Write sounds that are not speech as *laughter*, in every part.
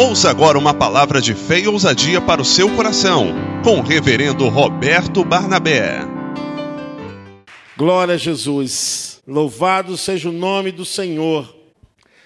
Ouça agora uma palavra de fé e ousadia para o seu coração, com o reverendo Roberto Barnabé. Glória a Jesus. Louvado seja o nome do Senhor.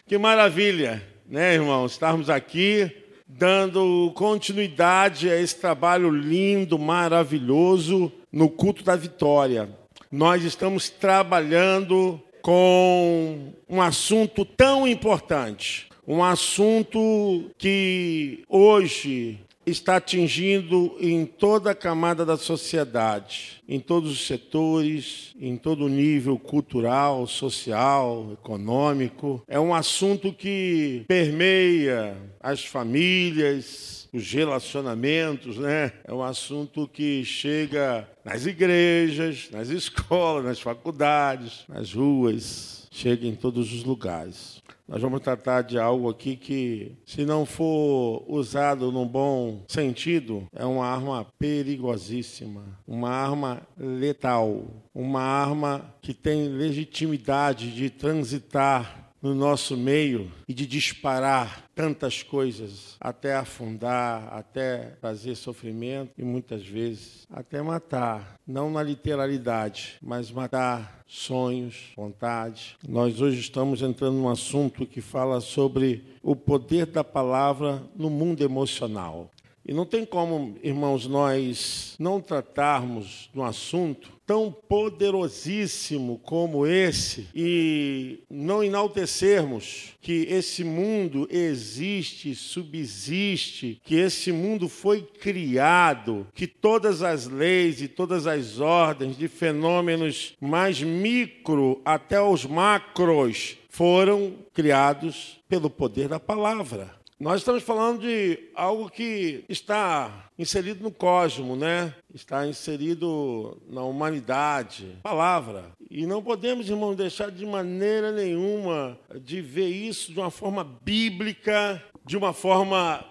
Que maravilha, né, irmão? Estarmos aqui dando continuidade a esse trabalho lindo, maravilhoso no culto da vitória. Nós estamos trabalhando com um assunto tão importante, um assunto que hoje está atingindo em toda a camada da sociedade, em todos os setores, em todo o nível cultural, social, econômico. É um assunto que permeia as famílias, os relacionamentos, né? É um assunto que chega nas igrejas, nas escolas, nas faculdades, nas ruas, chega em todos os lugares. Nós vamos tratar de algo aqui que, se não for usado num bom sentido, é uma arma perigosíssima, uma arma letal, uma arma que tem legitimidade de transitar no nosso meio e de disparar tantas coisas, até afundar, até trazer sofrimento e muitas vezes até matar, não na literalidade, mas matar sonhos, vontade. Nós hoje estamos entrando num assunto que fala sobre o poder da palavra no mundo emocional. E não tem como, irmãos, nós não tratarmos de um assunto tão poderosíssimo como esse e não enaltecermos que esse mundo existe, subsiste, que esse mundo foi criado, que todas as leis e todas as ordens de fenômenos mais micro até os macros foram criados pelo poder da palavra. Nós estamos falando de algo que está inserido no cosmo, né? Está inserido na humanidade, palavra. E não podemos, irmão, deixar de maneira nenhuma de ver isso de uma forma bíblica, de uma forma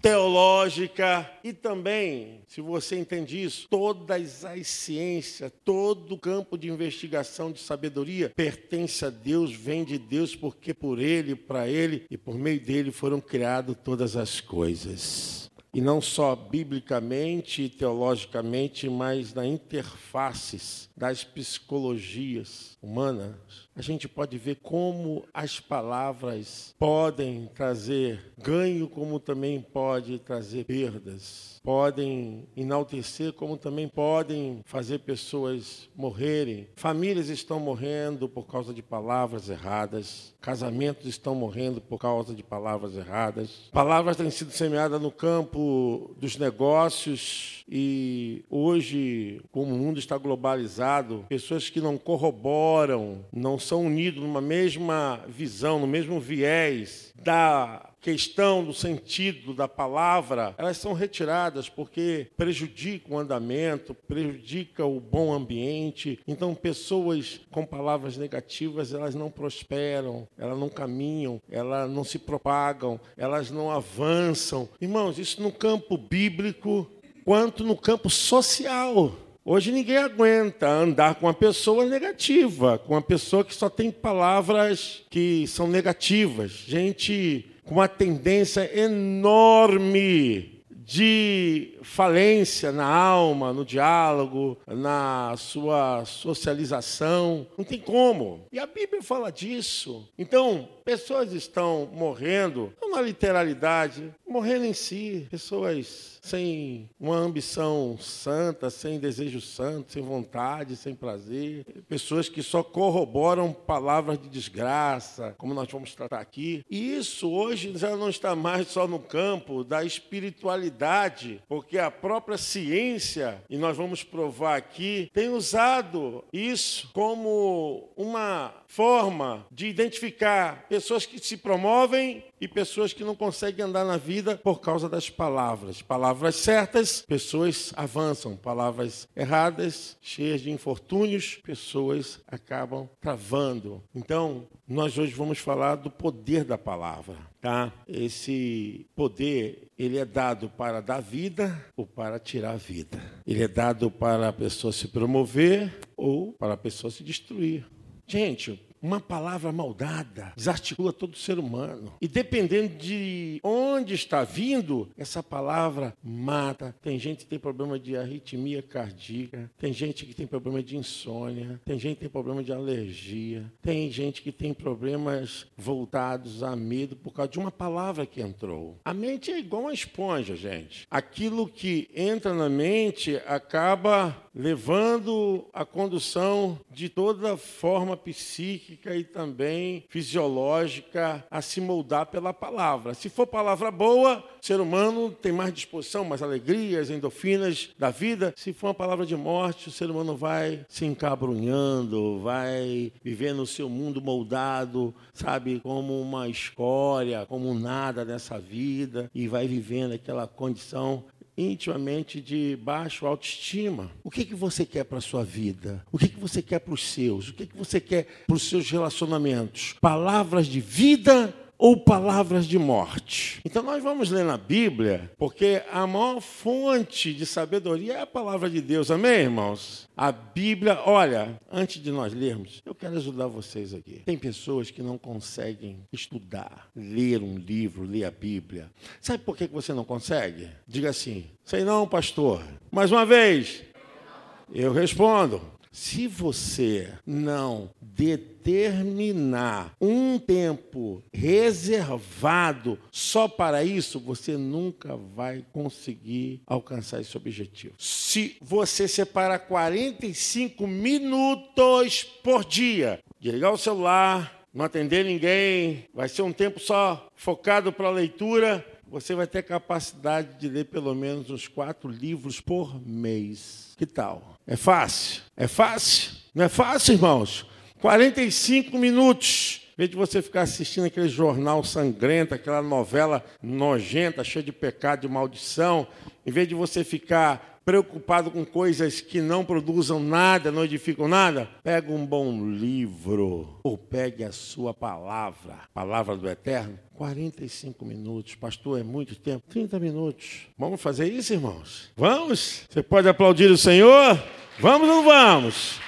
teológica e também, se você entende isso, todas as ciências, todo o campo de investigação de sabedoria pertence a Deus, vem de Deus, porque por Ele, para Ele e por meio dele foram criadas todas as coisas. E não só biblicamente e teologicamente, mas na interfaces das psicologias humanas, a gente pode ver como as palavras podem trazer ganho, como também pode trazer perdas. Podem enaltecer, como também podem fazer pessoas morrerem. Famílias estão morrendo por causa de palavras erradas. Casamentos estão morrendo por causa de palavras erradas. Palavras têm sido semeadas no campo dos negócios e hoje, como o mundo está globalizado, pessoas que não corroboram, não são unidos numa mesma visão, no mesmo viés da questão do sentido da palavra, elas são retiradas porque prejudicam o andamento, prejudicam o bom ambiente. Então, pessoas com palavras negativas, elas não prosperam, elas não caminham, elas não se propagam, elas não avançam. Irmãos, isso no campo bíblico quanto no campo social. Hoje ninguém aguenta andar com uma pessoa negativa, com uma pessoa que só tem palavras que são negativas. Gente com uma tendência enorme de falência na alma, no diálogo, na sua socialização. Não tem como. E a Bíblia fala disso. Então, pessoas estão morrendo, não na literalidade, morrendo em si. Pessoas sem uma ambição santa, sem desejo santo, sem vontade, sem prazer. Pessoas que só corroboram palavras de desgraça, como nós vamos tratar aqui. E isso hoje já não está mais só no campo da espiritualidade, porque a própria ciência, e nós vamos provar aqui, tem usado isso como uma forma de identificar pessoas que se promovem e pessoas que não conseguem andar na vida por causa das palavras. Palavras certas, pessoas avançam. Palavras erradas, cheias de infortúnios, pessoas acabam travando. Então, nós hoje vamos falar do poder da palavra, tá? Esse poder, ele é dado para dar vida ou para tirar a vida. Ele é dado para a pessoa se promover ou para a pessoa se destruir. Gente, Uma palavra maldada desarticula todo ser humano. E dependendo de onde está vindo, essa palavra mata. Tem gente que tem problema de arritmia cardíaca, tem gente que tem problema de insônia, tem gente que tem problema de alergia, tem gente que tem problemas voltados a medo por causa de uma palavra que entrou. A mente é igual uma esponja, gente. Aquilo que entra na mente acaba levando a condução de toda forma psíquica e também fisiológica a se moldar pela palavra. Se for palavra boa, o ser humano tem mais disposição, mais alegrias, endorfinas da vida. Se for uma palavra de morte, o ser humano vai se encabrunhando, vai viver no seu mundo moldado, sabe, como uma escória, como nada dessa vida e vai vivendo aquela condição intimamente de baixo autoestima. O que, que você quer para a sua vida? O que, que você quer para os seus? O que, que você quer para os seus relacionamentos? Palavras de vida ou palavras de morte. Então nós vamos ler na Bíblia, porque a maior fonte de sabedoria é a palavra de Deus. Amém, irmãos? A Bíblia, olha, antes de nós lermos, eu quero ajudar vocês aqui. Tem pessoas que não conseguem estudar, ler um livro, ler a Bíblia. Sabe por que você não consegue? Diga assim: sei não, pastor. Mais uma vez, eu respondo: se você não determinar um tempo reservado só para isso, você nunca vai conseguir alcançar esse objetivo. Se você separar 45 minutos por dia, de ligar o celular, não atender ninguém, vai ser um tempo só focado para a leitura, você vai ter capacidade de ler pelo menos uns quatro livros por mês. Que tal? É fácil? É fácil? Não é fácil, irmãos? 45 minutos. Em vez de você ficar assistindo aquele jornal sangrento, aquela novela nojenta, cheia de pecado e maldição, em vez de você ficar preocupado com coisas que não produzam nada, não edificam nada, pega um bom livro ou pegue a sua palavra, palavra do Eterno. 45 minutos, pastor, é muito tempo. 30 minutos. Vamos fazer isso, irmãos? Vamos? Você pode aplaudir o Senhor? Vamos ou não vamos?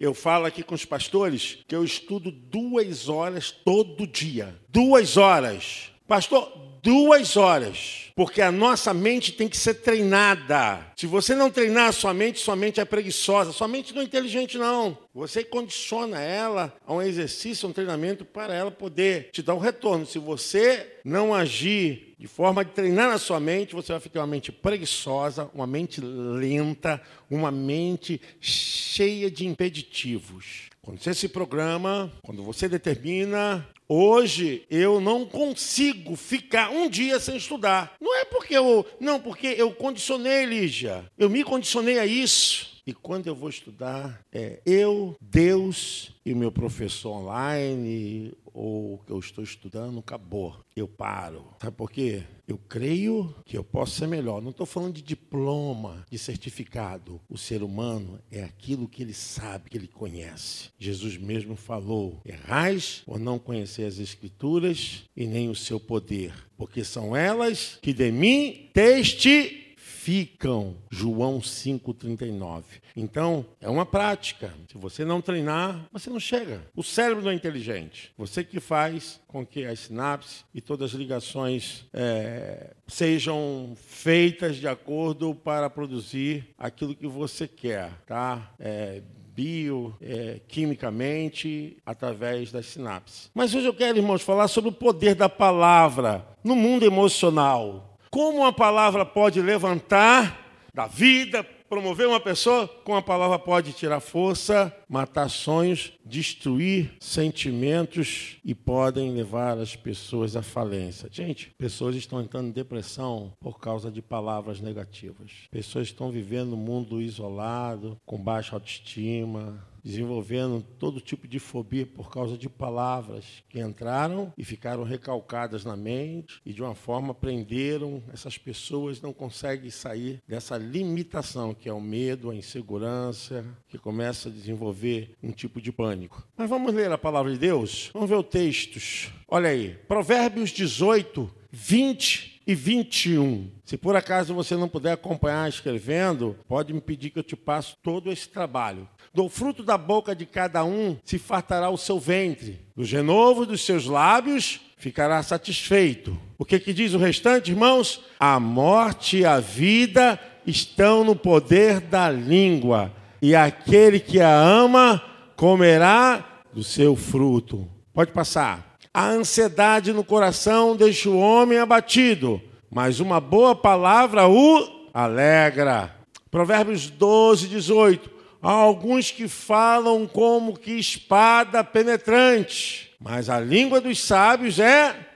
Eu falo aqui com os pastores que eu estudo duas horas todo dia. Duas horas. Pastor, duas horas. Porque a nossa mente tem que ser treinada. Se você não treinar a sua mente, sua mente é preguiçosa. Sua mente não é inteligente, não. Você condiciona ela a um exercício, a um treinamento para ela poder te dar um retorno. Se você não agir de forma de treinar na sua mente, você vai ficar uma mente preguiçosa, uma mente lenta, uma mente cheia de impeditivos. Quando você se programa, quando você determina, hoje eu não consigo ficar um dia sem estudar. Não é porque eu, não, porque eu condicionei, Lígia. Eu me condicionei a isso. E quando eu vou estudar, é eu, Deus e meu professor online ou que eu estou estudando, acabou. Eu paro. Sabe por quê? Eu creio que eu posso ser melhor. Não estou falando de diploma, de certificado. O ser humano é aquilo que ele sabe, que ele conhece. Jesus mesmo falou: errais por não conhecer as Escrituras e nem o seu poder, porque são elas que de mim testificam ficam. João 5,39. Então, é uma prática. Se você não treinar, você não chega. O cérebro não é inteligente. Você que faz com que as sinapses e todas as ligações é, sejam feitas de acordo para produzir aquilo que você quer, tá? É, bioquimicamente é, através das sinapses. Mas hoje eu quero, irmãos, falar sobre o poder da palavra no mundo emocional. Como uma palavra pode levantar da vida, promover uma pessoa, como a palavra pode tirar força, matar sonhos, destruir sentimentos e podem levar as pessoas à falência. Gente, pessoas estão entrando em depressão por causa de palavras negativas. Pessoas estão vivendo um mundo isolado, com baixa autoestima, desenvolvendo todo tipo de fobia por causa de palavras que entraram e ficaram recalcadas na mente e de uma forma prenderam essas pessoas não conseguem sair dessa limitação que é o medo, a insegurança, que começa a desenvolver um tipo de pânico. Mas vamos ler a palavra de Deus? Vamos ver os textos. Olha aí, Provérbios 18, 20 e 21. Se por acaso você não puder acompanhar escrevendo, pode me pedir que eu te passe todo esse trabalho. Do fruto da boca de cada um se fartará o seu ventre, do renovo dos seus lábios ficará satisfeito. O que, que diz o restante, irmãos? A morte e a vida estão no poder da língua, e aquele que a ama comerá do seu fruto. Pode passar. A ansiedade no coração deixa o homem abatido, mas uma boa palavra o alegra. Provérbios 12, 18. Há alguns que falam como que espada penetrante, mas a língua dos sábios é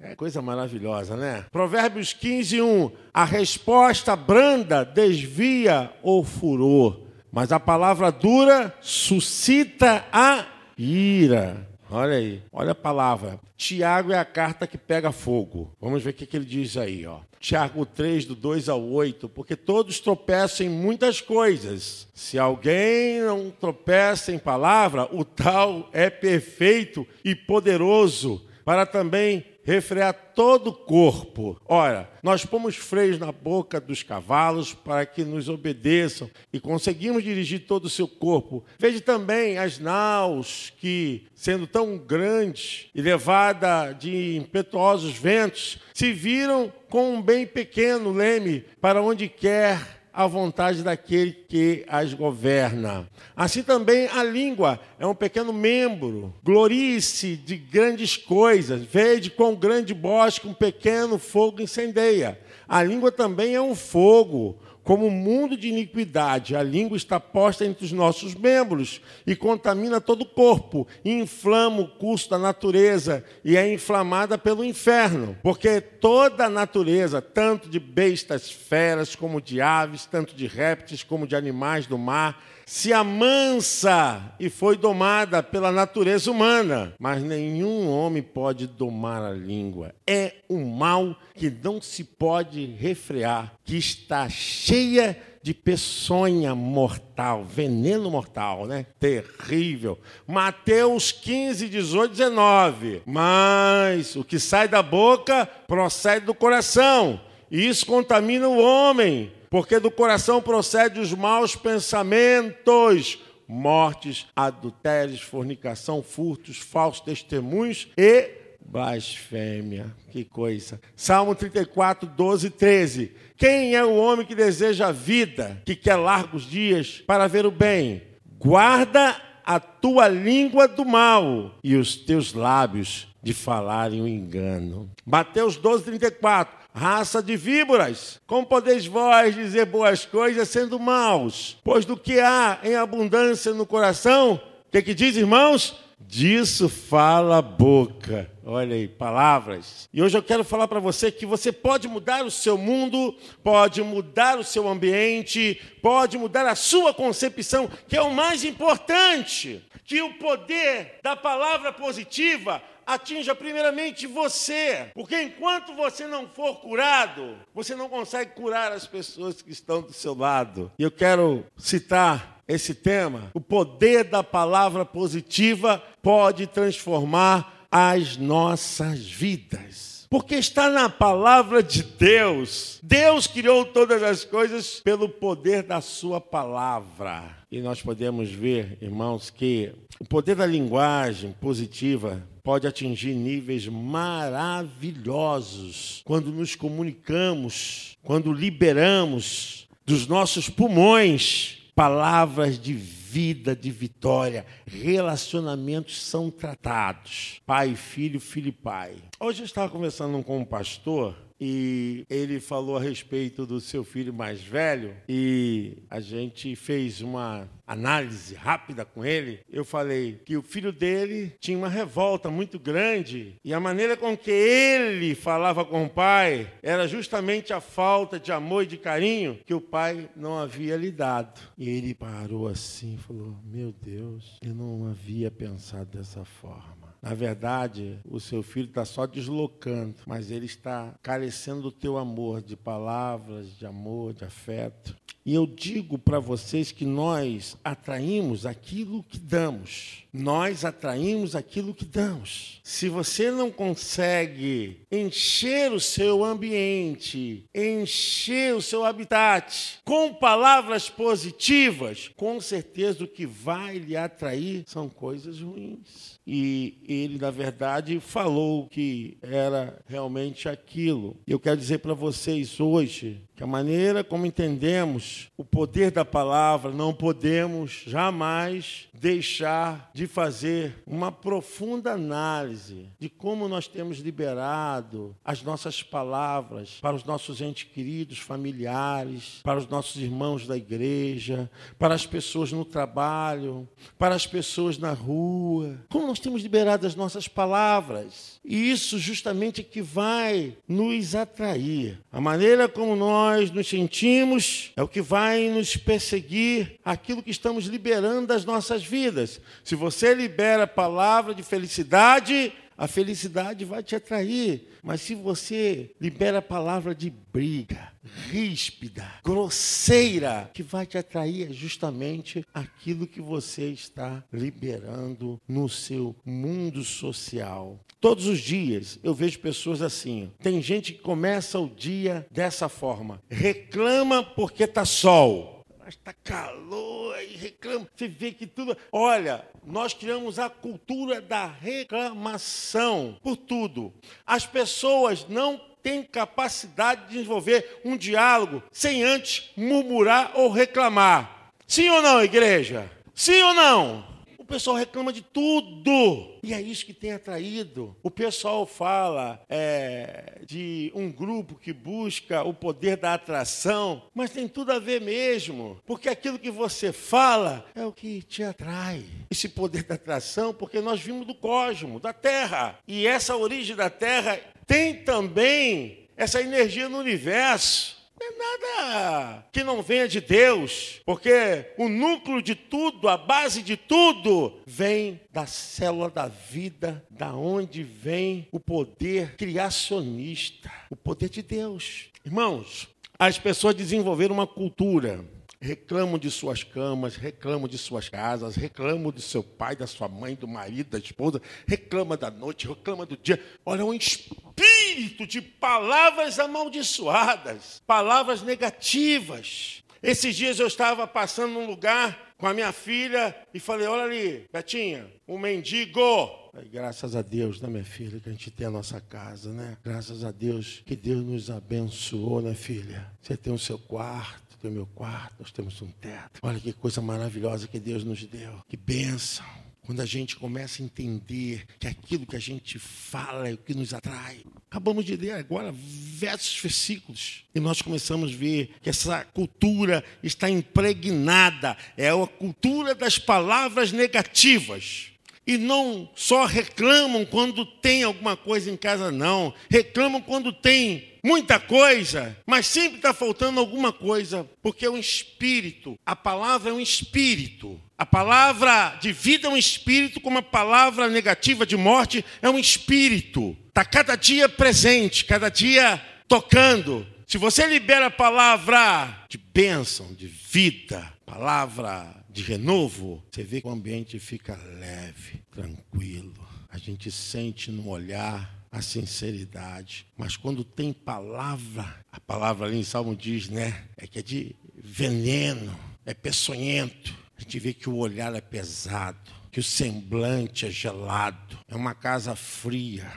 é coisa maravilhosa, né? Provérbios 15, 1. A resposta branda desvia o furor, mas a palavra dura suscita a ira. Olha aí, olha a palavra. Tiago é a carta que pega fogo. Vamos ver o que, ele diz aí, ó. Tiago 3, do 2 ao 8, porque todos tropeçam em muitas coisas. Se alguém não tropeça em palavra, o tal é perfeito e poderoso para também refrear todo o corpo. Ora, nós pomos freios na boca dos cavalos para que nos obedeçam e conseguimos dirigir todo o seu corpo. Veja também as naus que, sendo tão grandes e levada de impetuosos ventos, se viram com um bem pequeno leme para onde quer à vontade daquele que as governa. Assim também a língua é um pequeno membro. Glorie-se de grandes coisas. Vede com grande bosque um pequeno fogo incendeia. A língua também é um fogo como mundo de iniquidade, a língua está posta entre os nossos membros e contamina todo o corpo, e inflama o curso da natureza e é inflamada pelo inferno. Porque toda a natureza, tanto de bestas feras como de aves, tanto de répteis como de animais do mar, se amansa e foi domada pela natureza humana. Mas nenhum homem pode domar a língua. É um mal que não se pode refrear, que está cheia de peçonha mortal, veneno mortal, né? Terrível. Mateus 15, 18, 19. Mas o que sai da boca procede do coração, e isso contamina o homem porque do coração procede os maus pensamentos, mortes, adultérios, fornicação, furtos, falsos testemunhos e blasfêmia. Que coisa. Salmo 34, 12 e 13. Quem é o homem que deseja a vida, que quer largos dias para ver o bem? Guarda a tua língua do mal e os teus lábios de falarem o engano. Mateus 12, 34 raça de víboras, como podeis vós dizer boas coisas sendo maus? Pois do que há em abundância no coração, o que, que diz, irmãos? Disso fala a boca. Olha aí, palavras. E hoje eu quero falar para você que você pode mudar o seu mundo, pode mudar o seu ambiente, pode mudar a sua concepção, que é o mais importante. Que o poder da palavra positiva atinja primeiramente você, porque enquanto você não for curado, você não consegue curar as pessoas que estão do seu lado. E eu quero citar esse tema: o poder da palavra positiva pode transformar as nossas vidas porque está na palavra de Deus. Deus criou todas as coisas pelo poder da Sua palavra. E nós podemos ver, irmãos, que o poder da linguagem positiva pode atingir níveis maravilhosos quando nos comunicamos, quando liberamos dos nossos pulmões palavras de vida, de vitória. Relacionamentos são tratados. Pai, filho, filho e pai. Hoje eu estava conversando com um pastor e ele falou a respeito do seu filho mais velho e a gente fez uma análise rápida com ele. Eu falei que o filho dele tinha uma revolta muito grande e a maneira com que ele falava com o pai era justamente a falta de amor e de carinho que o pai não havia lhe dado. E ele parou assim e falou: Meu Deus, eu não havia pensado dessa forma. Na verdade, o seu filho está só deslocando, mas ele está carecendo do teu amor, de palavras, de amor, de afeto. E eu digo para vocês que nós atraímos aquilo que damos. Nós atraímos aquilo que damos. Se você não consegue encher o seu ambiente, encher o seu habitat com palavras positivas, com certeza o que vai lhe atrair são coisas ruins e ele, na verdade, falou que era realmente aquilo. Eu quero dizer para vocês hoje que a maneira como entendemos o poder da palavra, não podemos jamais deixar de fazer uma profunda análise de como nós temos liberado as nossas palavras para os nossos entes queridos, familiares, para os nossos irmãos da igreja, para as pessoas no trabalho, para as pessoas na rua. Como nós temos liberado as nossas palavras. E isso justamente é que vai nos atrair. A maneira como nós nos sentimos é o que vai nos perseguir aquilo que estamos liberando das nossas vidas. Se você libera a palavra de felicidade, a felicidade vai te atrair. Mas se você libera a palavra de briga, ríspida, grosseira, que vai te atrair é justamente aquilo que você está liberando no seu mundo social. Todos os dias eu vejo pessoas assim. Tem gente que começa o dia dessa forma: reclama porque está sol mas está calor e reclama. Você vê que tudo. Olha, nós criamos a cultura da reclamação por tudo. As pessoas não têm capacidade de desenvolver um diálogo sem antes murmurar ou reclamar. Sim ou não, igreja? Sim ou não? O pessoal reclama de tudo. E é isso que tem atraído. O pessoal fala é, de um grupo que busca o poder da atração, mas tem tudo a ver mesmo. Porque aquilo que você fala é o que te atrai. Esse poder da atração, porque nós vimos do cosmos, da Terra. E essa origem da Terra tem também essa energia no universo. É nada que não venha de Deus, porque o núcleo de tudo, a base de tudo, vem da célula da vida, da onde vem o poder criacionista, o poder de Deus. Irmãos, as pessoas desenvolveram uma cultura reclamam de suas camas, reclamam de suas casas, reclamam do seu pai, da sua mãe, do marido, da esposa, reclama da noite, reclama do dia. Olha, um espírito de palavras amaldiçoadas, palavras negativas. Esses dias eu estava passando num lugar com a minha filha e falei: Olha ali, Betinha, um mendigo. Graças a Deus, né, minha filha, que a gente tem a nossa casa, né? Graças a Deus que Deus nos abençoou, né, filha? Você tem o seu quarto tem o meu quarto, nós temos um teto. Olha que coisa maravilhosa que Deus nos deu. Que bênção. Quando a gente começa a entender que aquilo que a gente fala é o que nos atrai. Acabamos de ler agora versos, versículos. E nós começamos a ver que essa cultura está impregnada. É a cultura das palavras negativas. E não só reclamam quando tem alguma coisa em casa, não. Reclamam quando tem muita coisa, mas sempre está faltando alguma coisa, porque é um espírito. A palavra é um espírito. A palavra de vida é um espírito, como a palavra negativa de morte é um espírito. Está cada dia presente, cada dia tocando. Se você libera a palavra de bênção, de vida, palavra de renovo, você vê que o ambiente fica leve, tranquilo. A gente sente no olhar a sinceridade. Mas quando tem palavra, a palavra ali em Salmo diz, né? É que é de veneno, é peçonhento. A gente vê que o olhar é pesado, que o semblante é gelado. É uma casa fria.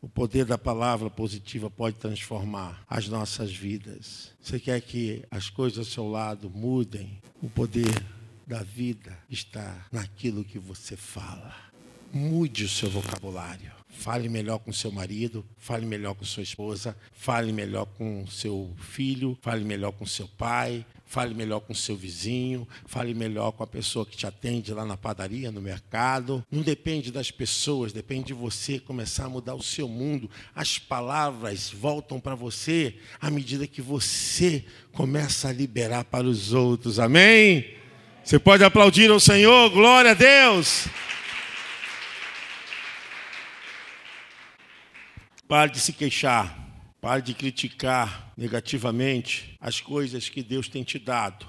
O poder da palavra positiva pode transformar as nossas vidas. Você quer que as coisas ao seu lado mudem? O poder da vida está naquilo que você fala. Mude o seu vocabulário. Fale melhor com seu marido, fale melhor com sua esposa, fale melhor com seu filho, fale melhor com seu pai, fale melhor com seu vizinho, fale melhor com a pessoa que te atende lá na padaria, no mercado. Não depende das pessoas, depende de você começar a mudar o seu mundo. As palavras voltam para você à medida que você começa a liberar para os outros. Amém? Você pode aplaudir ao Senhor, glória a Deus. Pare de se queixar. Pare de criticar negativamente as coisas que Deus tem te dado.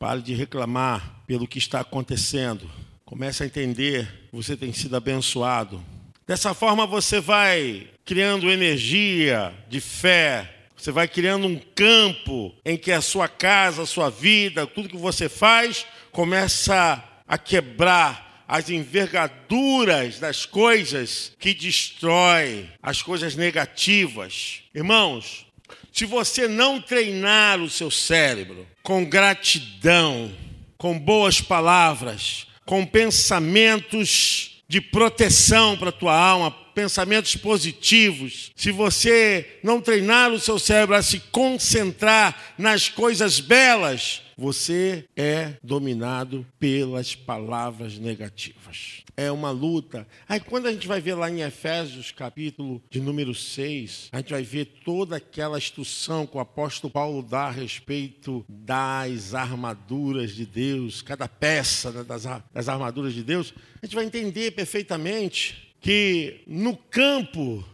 Pare de reclamar pelo que está acontecendo. Comece a entender que você tem sido abençoado. Dessa forma você vai criando energia de fé, você vai criando um campo em que a sua casa, a sua vida, tudo que você faz, começa a quebrar as envergaduras das coisas que destrói as coisas negativas. Irmãos, se você não treinar o seu cérebro com gratidão, com boas palavras, com pensamentos de proteção para a tua alma, pensamentos positivos, se você não treinar o seu cérebro a se concentrar nas coisas belas, você é dominado pelas palavras negativas. É uma luta. Aí quando a gente vai ver lá em Efésios, capítulo de número 6, a gente vai ver toda aquela instrução que o apóstolo Paulo dá a respeito das armaduras de Deus, cada peça das, das armaduras de Deus, a gente vai entender perfeitamente que no campo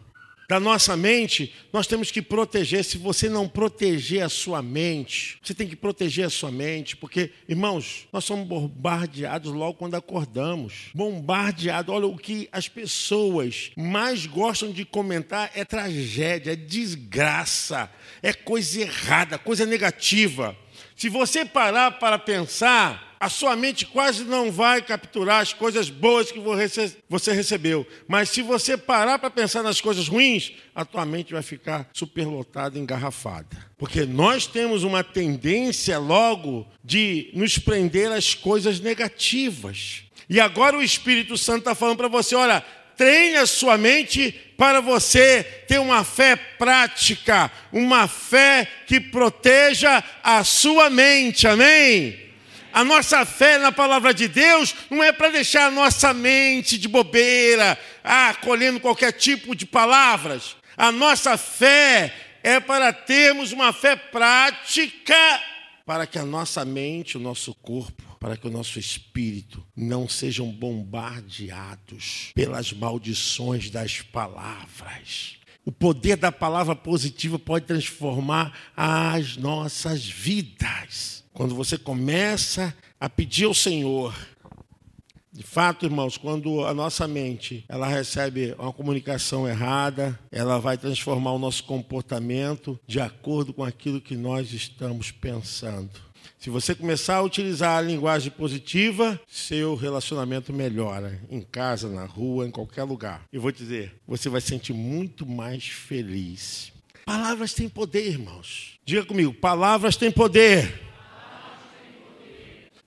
da nossa mente, nós temos que proteger. Se você não proteger a sua mente, você tem que proteger a sua mente, porque, irmãos, nós somos bombardeados logo quando acordamos. Bombardeados. Olha, o que as pessoas mais gostam de comentar é tragédia, é desgraça, é coisa errada, coisa negativa. Se você parar para pensar, a sua mente quase não vai capturar as coisas boas que você recebeu. Mas se você parar para pensar nas coisas ruins, a tua mente vai ficar superlotada, engarrafada. Porque nós temos uma tendência logo de nos prender às coisas negativas. E agora o Espírito Santo está falando para você: olha, treine a sua mente para você ter uma fé prática, uma fé que proteja a sua mente. Amém? A nossa fé na palavra de Deus não é para deixar a nossa mente de bobeira, ah, colhendo qualquer tipo de palavras. A nossa fé é para termos uma fé prática, para que a nossa mente, o nosso corpo, para que o nosso espírito não sejam bombardeados pelas maldições das palavras. O poder da palavra positiva pode transformar as nossas vidas. Quando você começa a pedir ao Senhor, de fato, irmãos, quando a nossa mente ela recebe uma comunicação errada, ela vai transformar o nosso comportamento de acordo com aquilo que nós estamos pensando. Se você começar a utilizar a linguagem positiva, seu relacionamento melhora, em casa, na rua, em qualquer lugar. Eu vou dizer, você vai se sentir muito mais feliz. Palavras têm poder, irmãos. Diga comigo, palavras têm poder.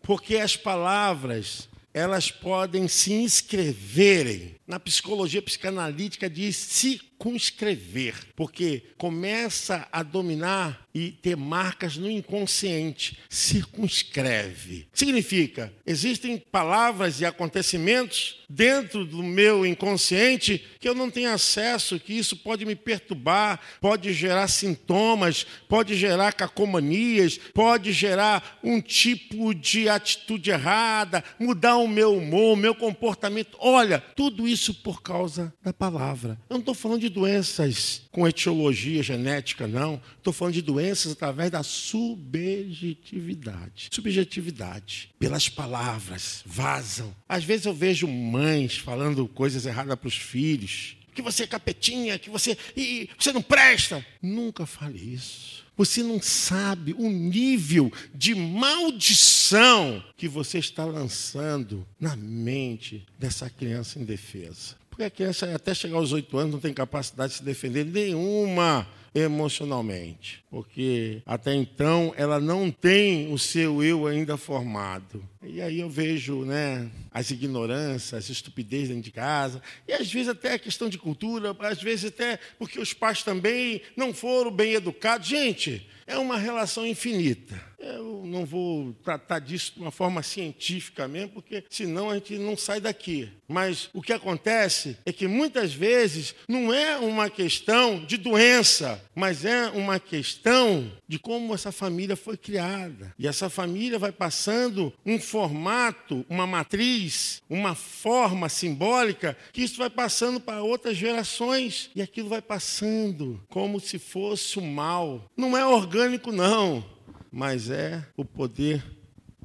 Porque as palavras, elas podem se inscreverem. Na psicologia psicanalítica diz circunscrever, porque começa a dominar e ter marcas no inconsciente. Circunscreve. Significa, existem palavras e acontecimentos dentro do meu inconsciente que eu não tenho acesso, que isso pode me perturbar, pode gerar sintomas, pode gerar cacomanias, pode gerar um tipo de atitude errada, mudar o meu humor, o meu comportamento. Olha, tudo isso por causa da palavra. Eu não estou falando de doenças com etiologia genética, não. Estou falando de doenças doenças através da subjetividade. Subjetividade. Pelas palavras, vazam. Às vezes eu vejo mães falando coisas erradas para os filhos. Que você é capetinha, que você. E você não presta. Nunca fale isso. Você não sabe o nível de maldição que você está lançando na mente dessa criança indefesa. Porque a criança, até chegar aos oito anos, não tem capacidade de se defender nenhuma emocionalmente, porque até então ela não tem o seu eu ainda formado. E aí eu vejo, né, as ignorâncias, as estupidez dentro de casa, e às vezes até a questão de cultura, às vezes até porque os pais também não foram bem educados. Gente, é uma relação infinita. Eu não vou tratar disso de uma forma científica mesmo, porque senão a gente não sai daqui. Mas o que acontece é que muitas vezes não é uma questão de doença, mas é uma questão de como essa família foi criada. E essa família vai passando um formato, uma matriz, uma forma simbólica, que isso vai passando para outras gerações. E aquilo vai passando como se fosse o mal. Não é orgânico, não mas é o poder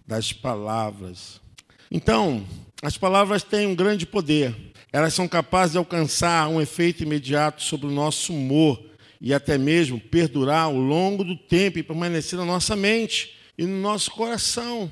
das palavras. Então, as palavras têm um grande poder. Elas são capazes de alcançar um efeito imediato sobre o nosso humor e até mesmo perdurar ao longo do tempo e permanecer na nossa mente e no nosso coração.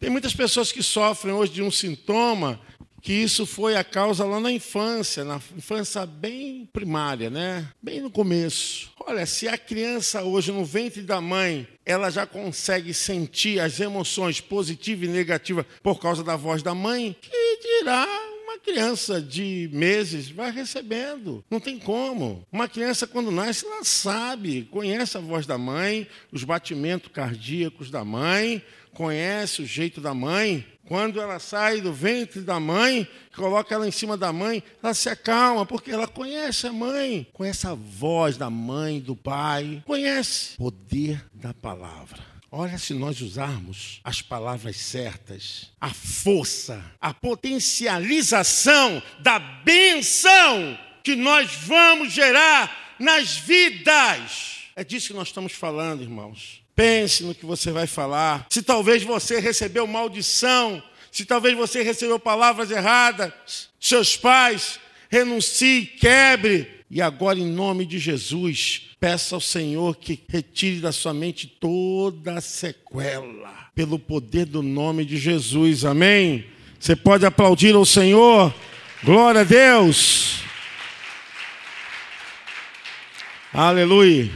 Tem muitas pessoas que sofrem hoje de um sintoma que isso foi a causa lá na infância, na infância bem primária, né? Bem no começo. Olha, se a criança hoje no ventre da mãe, ela já consegue sentir as emoções positivas e negativas por causa da voz da mãe, que dirá uma criança de meses vai recebendo. Não tem como. Uma criança, quando nasce, ela sabe, conhece a voz da mãe, os batimentos cardíacos da mãe, conhece o jeito da mãe. Quando ela sai do ventre da mãe, coloca ela em cima da mãe, ela se acalma, porque ela conhece a mãe, conhece a voz da mãe, do pai, conhece o poder da palavra. Olha, se nós usarmos as palavras certas, a força, a potencialização da benção que nós vamos gerar nas vidas. É disso que nós estamos falando, irmãos. Pense no que você vai falar. Se talvez você recebeu maldição, se talvez você recebeu palavras erradas, seus pais, renuncie, quebre. E agora, em nome de Jesus, peça ao Senhor que retire da sua mente toda a sequela, pelo poder do nome de Jesus. Amém? Você pode aplaudir ao Senhor. Glória a Deus. Aleluia.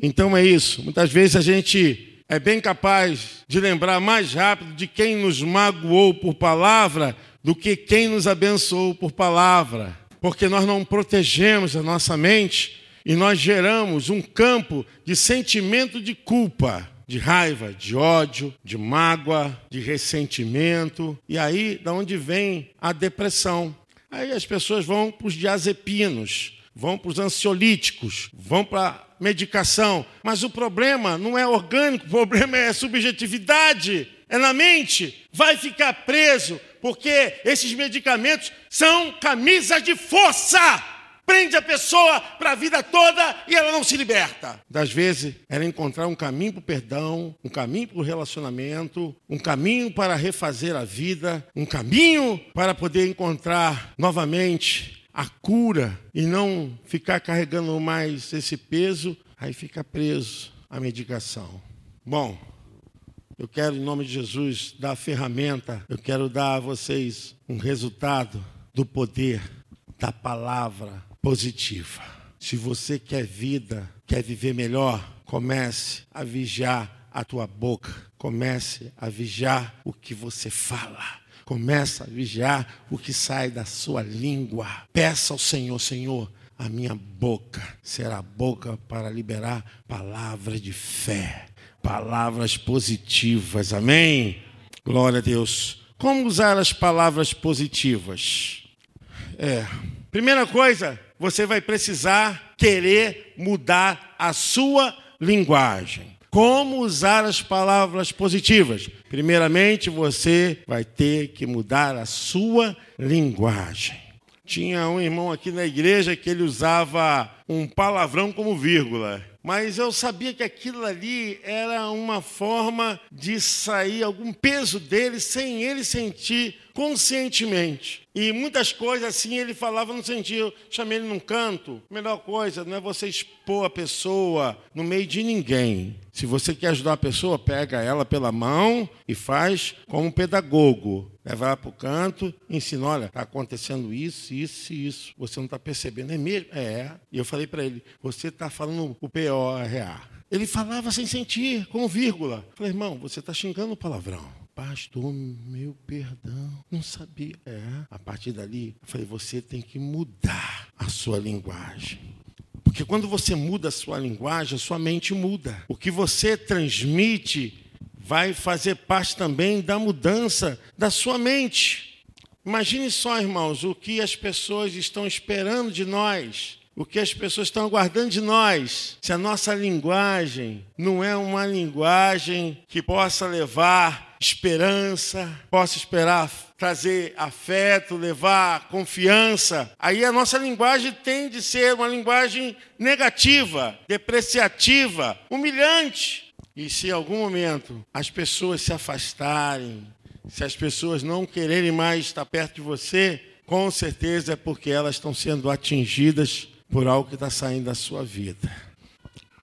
Então é isso. Muitas vezes a gente é bem capaz de lembrar mais rápido de quem nos magoou por palavra do que quem nos abençoou por palavra. Porque nós não protegemos a nossa mente e nós geramos um campo de sentimento de culpa, de raiva, de ódio, de mágoa, de ressentimento. E aí, da onde vem a depressão? Aí as pessoas vão para os diazepinos, vão para os ansiolíticos, vão para medicação. Mas o problema não é orgânico, o problema é subjetividade, é na mente. Vai ficar preso, porque esses medicamentos são camisas de força. Prende a pessoa para a vida toda e ela não se liberta. Das vezes, ela encontrar um caminho para o perdão, um caminho para o relacionamento, um caminho para refazer a vida, um caminho para poder encontrar novamente a cura e não ficar carregando mais esse peso, aí fica preso à medicação. Bom, eu quero, em nome de Jesus, dar a ferramenta, eu quero dar a vocês um resultado do poder da palavra positiva. Se você quer vida, quer viver melhor, comece a vigiar a tua boca, comece a vigiar o que você fala. Começa a vigiar o que sai da sua língua. Peça ao Senhor, Senhor, a minha boca será boca para liberar palavras de fé, palavras positivas. Amém? Glória a Deus. Como usar as palavras positivas? É. Primeira coisa, você vai precisar querer mudar a sua linguagem. Como usar as palavras positivas? Primeiramente, você vai ter que mudar a sua linguagem. Tinha um irmão aqui na igreja que ele usava um palavrão como vírgula. Mas eu sabia que aquilo ali era uma forma de sair algum peso dele sem ele sentir conscientemente. E muitas coisas assim ele falava no sentido, chamei ele num canto. Melhor coisa não é você expor a pessoa no meio de ninguém. Se você quer ajudar a pessoa, pega ela pela mão e faz como um pedagogo. Leva ela para o canto, ensina, olha, está acontecendo isso, isso e isso. Você não está percebendo, é mesmo? É. E eu falei para ele, você está falando o P-O-R-A. Ele falava sem sentir, com vírgula. Eu falei, irmão, você está xingando o palavrão. Pastor, meu perdão, não sabia. É, a partir dali, eu falei, você tem que mudar a sua linguagem. Porque quando você muda a sua linguagem, a sua mente muda. O que você transmite vai fazer parte também da mudança da sua mente. Imagine só, irmãos, o que as pessoas estão esperando de nós o que as pessoas estão aguardando de nós, se a nossa linguagem não é uma linguagem que possa levar esperança, possa esperar trazer afeto, levar confiança, aí a nossa linguagem tende a ser uma linguagem negativa, depreciativa, humilhante. E se em algum momento as pessoas se afastarem, se as pessoas não quererem mais estar perto de você, com certeza é porque elas estão sendo atingidas por algo que está saindo da sua vida.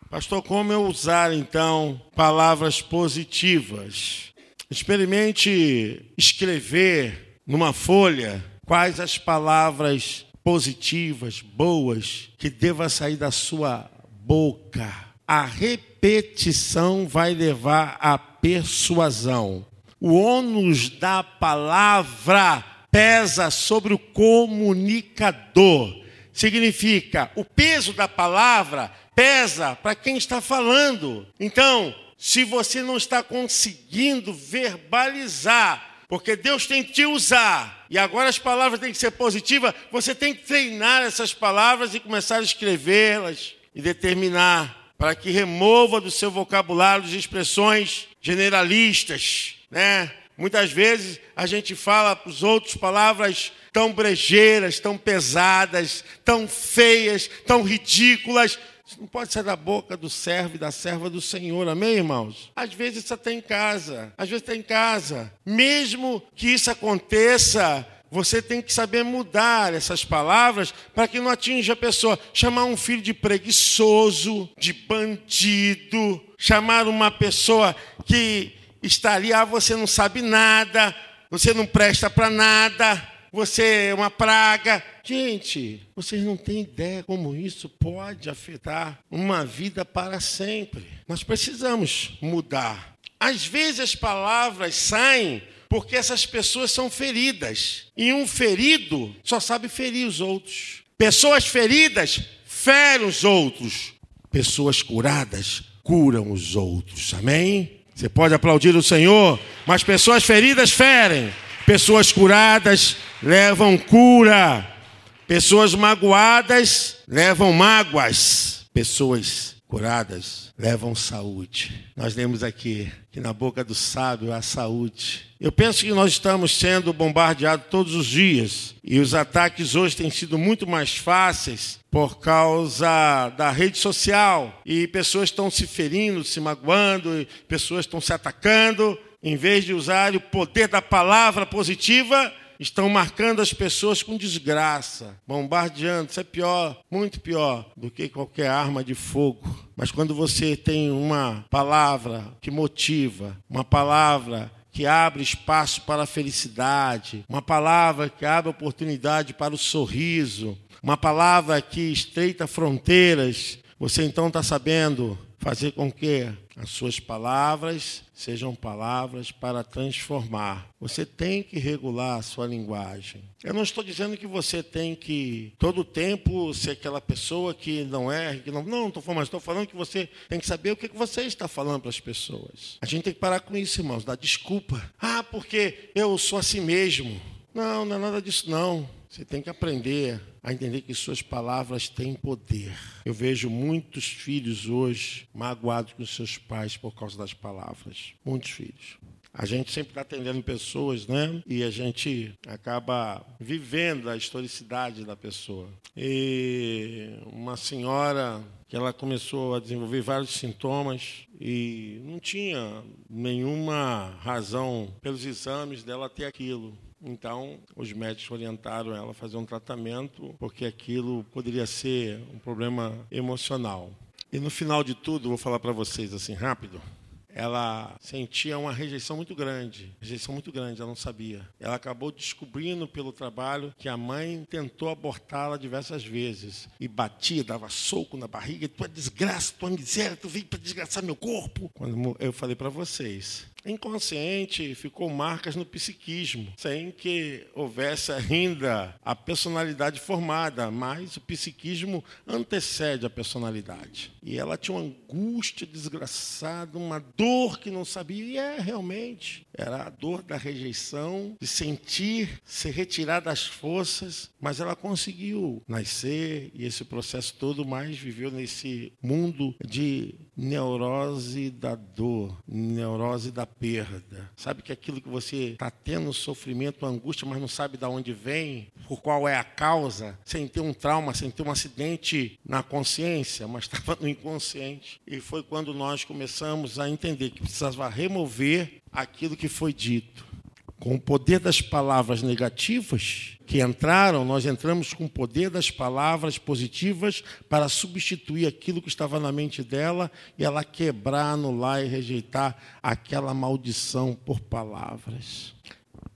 Pastor, como eu usar então palavras positivas? Experimente escrever numa folha quais as palavras positivas, boas, que deva sair da sua boca. A repetição vai levar à persuasão. O ônus da palavra pesa sobre o comunicador significa o peso da palavra pesa para quem está falando. Então, se você não está conseguindo verbalizar, porque Deus tem que te usar, e agora as palavras têm que ser positivas, você tem que treinar essas palavras e começar a escrevê-las e determinar para que remova do seu vocabulário as expressões generalistas, né? Muitas vezes a gente fala para os outros palavras tão brejeiras, tão pesadas, tão feias, tão ridículas. Isso não pode sair da boca do servo e da serva do Senhor, amém, irmãos? Às vezes isso está em casa, às vezes está em casa. Mesmo que isso aconteça, você tem que saber mudar essas palavras para que não atinja a pessoa. Chamar um filho de preguiçoso, de bandido, chamar uma pessoa que está ali, ah, você não sabe nada, você não presta para nada você é uma praga. Gente, vocês não têm ideia como isso pode afetar uma vida para sempre. Nós precisamos mudar. Às vezes as palavras saem porque essas pessoas são feridas. E um ferido só sabe ferir os outros. Pessoas feridas ferem os outros. Pessoas curadas curam os outros. Amém? Você pode aplaudir o Senhor, mas pessoas feridas ferem. Pessoas curadas levam cura. Pessoas magoadas levam mágoas. Pessoas curadas levam saúde. Nós lemos aqui que na boca do sábio há saúde. Eu penso que nós estamos sendo bombardeados todos os dias e os ataques hoje têm sido muito mais fáceis por causa da rede social e pessoas estão se ferindo, se magoando, pessoas estão se atacando em vez de usar o poder da palavra positiva, estão marcando as pessoas com desgraça, bombardeando. Isso é pior, muito pior do que qualquer arma de fogo. Mas quando você tem uma palavra que motiva, uma palavra que abre espaço para a felicidade, uma palavra que abre oportunidade para o sorriso, uma palavra que estreita fronteiras, você então está sabendo fazer com que as suas palavras sejam palavras para transformar. Você tem que regular a sua linguagem. Eu não estou dizendo que você tem que todo tempo ser aquela pessoa que não é, que não, não estou falando, estou falando que você tem que saber o que você está falando para as pessoas. A gente tem que parar com isso, irmãos, dar desculpa. Ah, porque eu sou assim mesmo. Não, não é nada disso não. Você tem que aprender a entender que suas palavras têm poder. Eu vejo muitos filhos hoje magoados com seus pais por causa das palavras. Muitos filhos. A gente sempre está atendendo pessoas, né? E a gente acaba vivendo a historicidade da pessoa. E uma senhora que ela começou a desenvolver vários sintomas e não tinha nenhuma razão pelos exames dela ter aquilo. Então, os médicos orientaram ela a fazer um tratamento, porque aquilo poderia ser um problema emocional. E no final de tudo, vou falar para vocês assim rápido, ela sentia uma rejeição muito grande, rejeição muito grande, ela não sabia. Ela acabou descobrindo pelo trabalho que a mãe tentou abortá-la diversas vezes e batia, dava soco na barriga, tua desgraça, tua miséria, tu veio para desgraçar meu corpo. Quando eu falei para vocês, inconsciente ficou marcas no psiquismo, sem que houvesse ainda a personalidade formada, mas o psiquismo antecede a personalidade. E ela tinha uma angústia desgraçada, uma dor que não sabia, e é realmente, era a dor da rejeição, de sentir ser retirada das forças, mas ela conseguiu nascer e esse processo todo mais viveu nesse mundo de neurose da dor, neurose da perda. Sabe que aquilo que você está tendo sofrimento, angústia, mas não sabe de onde vem, por qual é a causa, sem ter um trauma, sem ter um acidente na consciência, mas *laughs* estava no inconsciente. E foi quando nós começamos a entender que precisava remover aquilo que foi dito com o poder das palavras negativas que entraram, nós entramos com o poder das palavras positivas para substituir aquilo que estava na mente dela e ela quebrar, anular e rejeitar aquela maldição por palavras.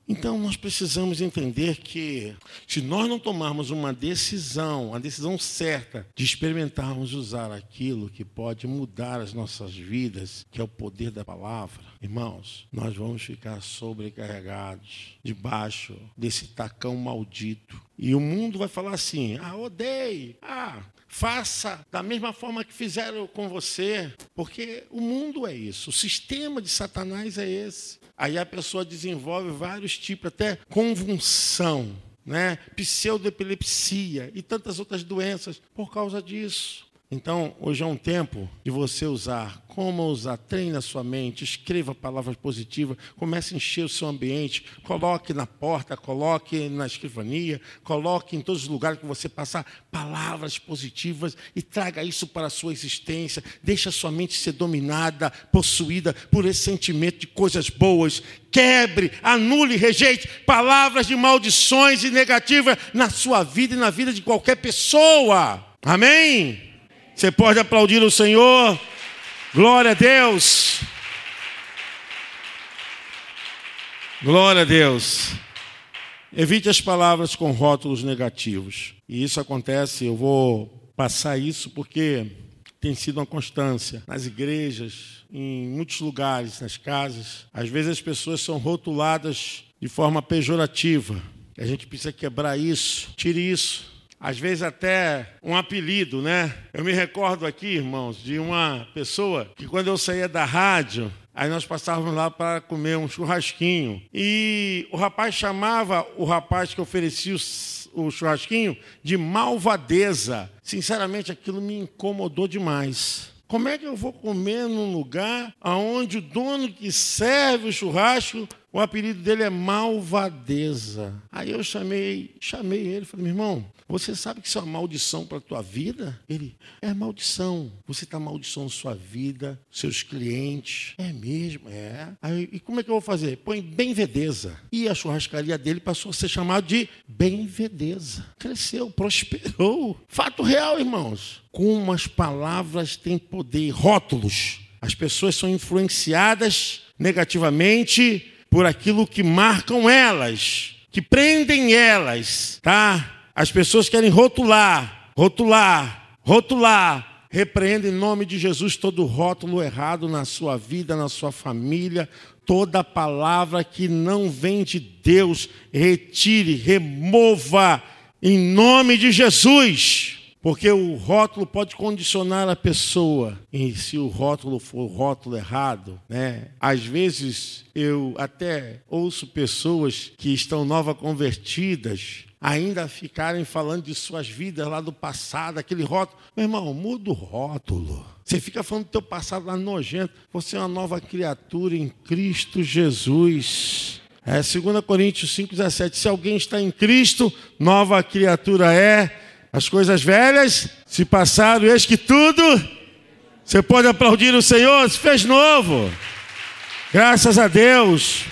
Então nós precisamos entender que se nós não tomarmos uma decisão, a decisão certa de experimentarmos usar aquilo que pode mudar as nossas vidas, que é o poder da palavra, irmãos, nós vamos ficar sobrecarregados debaixo desse tacão maldito. E o mundo vai falar assim: "Ah, odeie. Ah, faça da mesma forma que fizeram com você, porque o mundo é isso, o sistema de Satanás é esse. Aí a pessoa desenvolve vários tipos, até convulsão, né? pseudoepilepsia e tantas outras doenças por causa disso. Então, hoje é um tempo de você usar. Como usar? Treine a sua mente, escreva palavras positivas, comece a encher o seu ambiente, coloque na porta, coloque na escrivania, coloque em todos os lugares que você passar palavras positivas e traga isso para a sua existência. Deixe a sua mente ser dominada, possuída por esse sentimento de coisas boas. Quebre, anule, rejeite palavras de maldições e negativas na sua vida e na vida de qualquer pessoa. Amém? Você pode aplaudir o Senhor. Glória a Deus. Glória a Deus. Evite as palavras com rótulos negativos. E isso acontece, eu vou passar isso porque tem sido uma constância nas igrejas, em muitos lugares, nas casas. Às vezes as pessoas são rotuladas de forma pejorativa. A gente precisa quebrar isso. Tire isso às vezes até um apelido, né? Eu me recordo aqui, irmãos, de uma pessoa que quando eu saía da rádio, aí nós passávamos lá para comer um churrasquinho. E o rapaz chamava o rapaz que oferecia o churrasquinho de malvadeza. Sinceramente, aquilo me incomodou demais. Como é que eu vou comer num lugar onde o dono que serve o churrasco, o apelido dele é Malvadeza? Aí eu chamei, chamei ele, falei, meu irmão, você sabe que isso é uma maldição para a tua vida? Ele, é maldição. Você está maldiçando sua vida, seus clientes. É mesmo? É. Aí, e como é que eu vou fazer? Põe Benvedeza. E a churrascaria dele passou a ser chamada de Benvedeza. Cresceu, prosperou. Fato real, irmãos. Como as palavras têm poder, rótulos. As pessoas são influenciadas negativamente por aquilo que marcam elas, que prendem elas, tá? As pessoas querem rotular, rotular, rotular. Repreenda em nome de Jesus todo rótulo errado na sua vida, na sua família, toda palavra que não vem de Deus, retire, remova em nome de Jesus. Porque o rótulo pode condicionar a pessoa. E se o rótulo for o rótulo errado, né? Às vezes eu até ouço pessoas que estão nova convertidas ainda ficarem falando de suas vidas lá do passado, aquele rótulo. Meu irmão, muda o rótulo. Você fica falando do teu passado lá nojento. Você é uma nova criatura em Cristo Jesus. É 2 Coríntios 5,17. Se alguém está em Cristo, nova criatura é. As coisas velhas se passaram, eis que tudo. Você pode aplaudir o Senhor, se fez novo. Graças a Deus.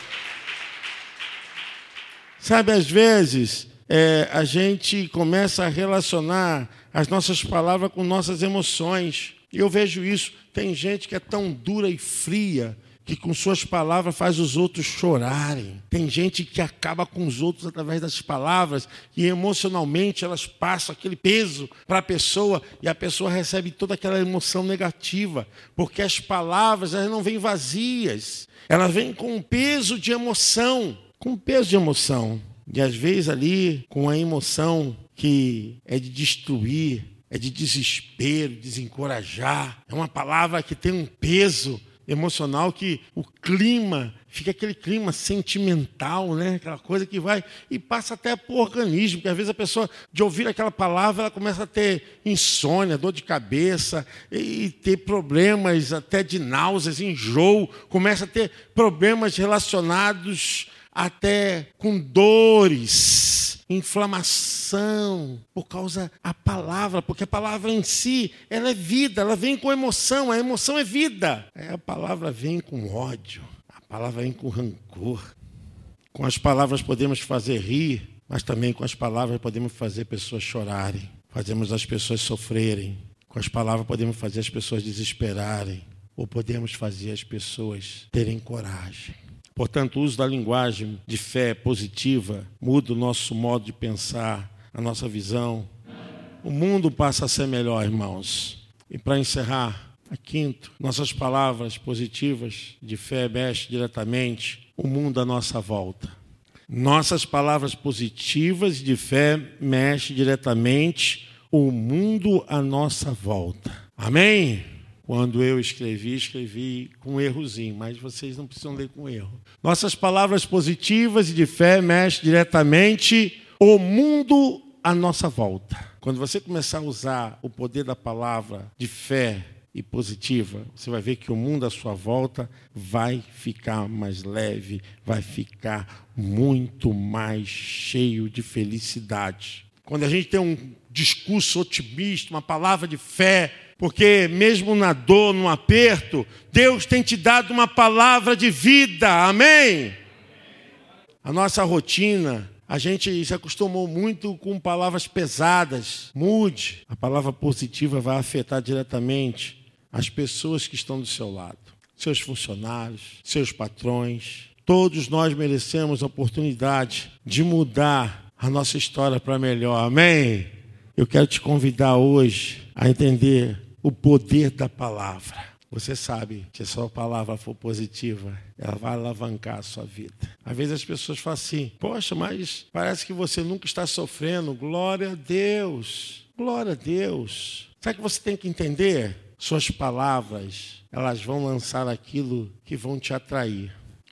Sabe, às vezes, é, a gente começa a relacionar as nossas palavras com nossas emoções. E eu vejo isso. Tem gente que é tão dura e fria que com suas palavras faz os outros chorarem. Tem gente que acaba com os outros através das palavras e emocionalmente elas passam aquele peso para a pessoa e a pessoa recebe toda aquela emoção negativa, porque as palavras elas não vêm vazias, elas vêm com um peso de emoção, com um peso de emoção. E às vezes ali com a emoção que é de destruir, é de desespero, desencorajar. É uma palavra que tem um peso emocional que o clima fica aquele clima sentimental, né? Aquela coisa que vai e passa até o organismo, porque às vezes a pessoa, de ouvir aquela palavra, ela começa a ter insônia, dor de cabeça e ter problemas até de náuseas, enjoo, começa a ter problemas relacionados até com dores, inflamação, por causa da palavra, porque a palavra em si, ela é vida, ela vem com emoção, a emoção é vida. É, a palavra vem com ódio, a palavra vem com rancor. Com as palavras podemos fazer rir, mas também com as palavras podemos fazer pessoas chorarem, fazemos as pessoas sofrerem. Com as palavras podemos fazer as pessoas desesperarem, ou podemos fazer as pessoas terem coragem. Portanto, o uso da linguagem de fé positiva muda o nosso modo de pensar, a nossa visão. O mundo passa a ser melhor, irmãos. E para encerrar, a quinto, nossas palavras positivas de fé mexem diretamente o mundo à nossa volta. Nossas palavras positivas de fé mexem diretamente o mundo à nossa volta. Amém? Quando eu escrevi, escrevi com um errozinho, mas vocês não precisam ler com erro. Nossas palavras positivas e de fé mexem diretamente o mundo à nossa volta. Quando você começar a usar o poder da palavra de fé e positiva, você vai ver que o mundo à sua volta vai ficar mais leve, vai ficar muito mais cheio de felicidade. Quando a gente tem um discurso otimista, uma palavra de fé, porque mesmo na dor, no aperto, Deus tem te dado uma palavra de vida, amém? A nossa rotina, a gente se acostumou muito com palavras pesadas. Mude, a palavra positiva vai afetar diretamente as pessoas que estão do seu lado, seus funcionários, seus patrões. Todos nós merecemos a oportunidade de mudar a nossa história para melhor, amém? Eu quero te convidar hoje a entender o poder da palavra. Você sabe que se a palavra for positiva, ela vai alavancar a sua vida. Às vezes as pessoas falam assim: Poxa, mas parece que você nunca está sofrendo. Glória a Deus. Glória a Deus. Sabe que você tem que entender? Suas palavras, elas vão lançar aquilo que vão te atrair.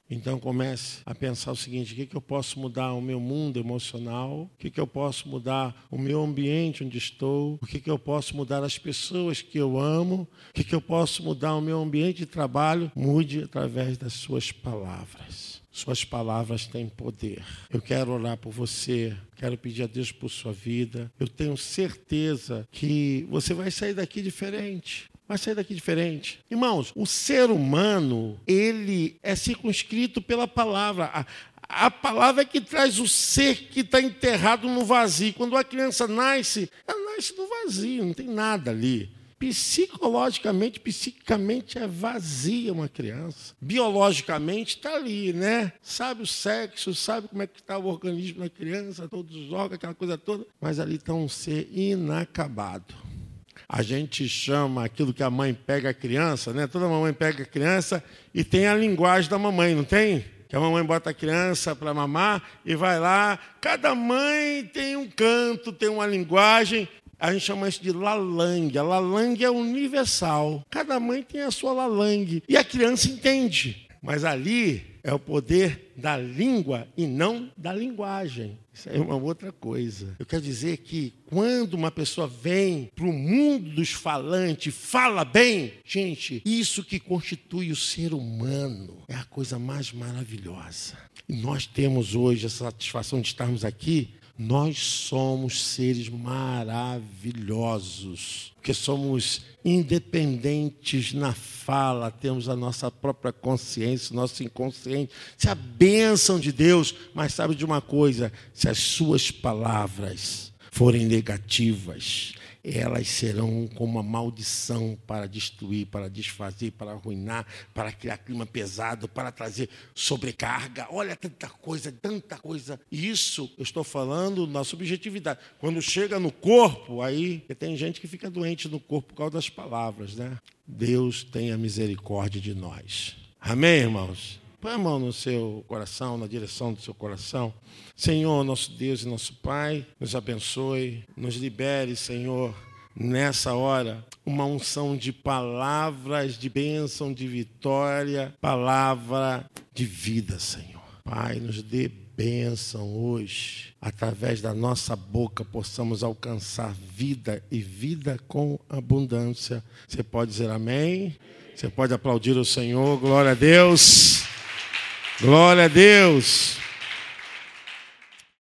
Então comece a pensar o seguinte: o que, que eu posso mudar o meu mundo emocional? O que, que eu posso mudar o meu ambiente onde estou? O que, que eu posso mudar as pessoas que eu amo? O que, que eu posso mudar o meu ambiente de trabalho? Mude através das suas palavras. Suas palavras têm poder. Eu quero orar por você, quero pedir a Deus por sua vida. Eu tenho certeza que você vai sair daqui diferente vai sair daqui diferente. Irmãos, o ser humano, ele é circunscrito pela palavra. A, a palavra é que traz o ser que está enterrado no vazio. Quando a criança nasce, ela nasce no vazio, não tem nada ali. Psicologicamente, psiquicamente é vazia uma criança. Biologicamente está ali, né? Sabe o sexo, sabe como é que está o organismo da criança, todos os órgãos, aquela coisa toda. Mas ali está um ser inacabado a gente chama aquilo que a mãe pega a criança, né? Toda mamãe pega a criança e tem a linguagem da mamãe, não tem? Que a mamãe bota a criança para mamar e vai lá. Cada mãe tem um canto, tem uma linguagem. A gente chama isso de lalangue. A lalangue é universal. Cada mãe tem a sua lalangue. E a criança entende. Mas ali é o poder da língua e não da linguagem. Isso é uma outra coisa. Eu quero dizer que quando uma pessoa vem para o mundo dos falantes, fala bem, gente, isso que constitui o ser humano é a coisa mais maravilhosa. E nós temos hoje a satisfação de estarmos aqui nós somos seres maravilhosos, porque somos independentes na fala, temos a nossa própria consciência, nosso inconsciente. Se a bênção de Deus, mas sabe de uma coisa: se as suas palavras forem negativas, elas serão como uma maldição para destruir, para desfazer, para arruinar, para criar clima pesado, para trazer sobrecarga. Olha tanta coisa, tanta coisa. Isso eu estou falando na subjetividade. Quando chega no corpo, aí tem gente que fica doente no corpo por causa das palavras, né? Deus tenha misericórdia de nós. Amém, irmãos? Põe a mão no seu coração, na direção do seu coração. Senhor, nosso Deus e nosso Pai, nos abençoe, nos libere, Senhor, nessa hora, uma unção de palavras de bênção, de vitória, palavra de vida, Senhor. Pai, nos dê bênção hoje. Através da nossa boca possamos alcançar vida e vida com abundância. Você pode dizer amém? Você pode aplaudir o Senhor. Glória a Deus. Glória a Deus.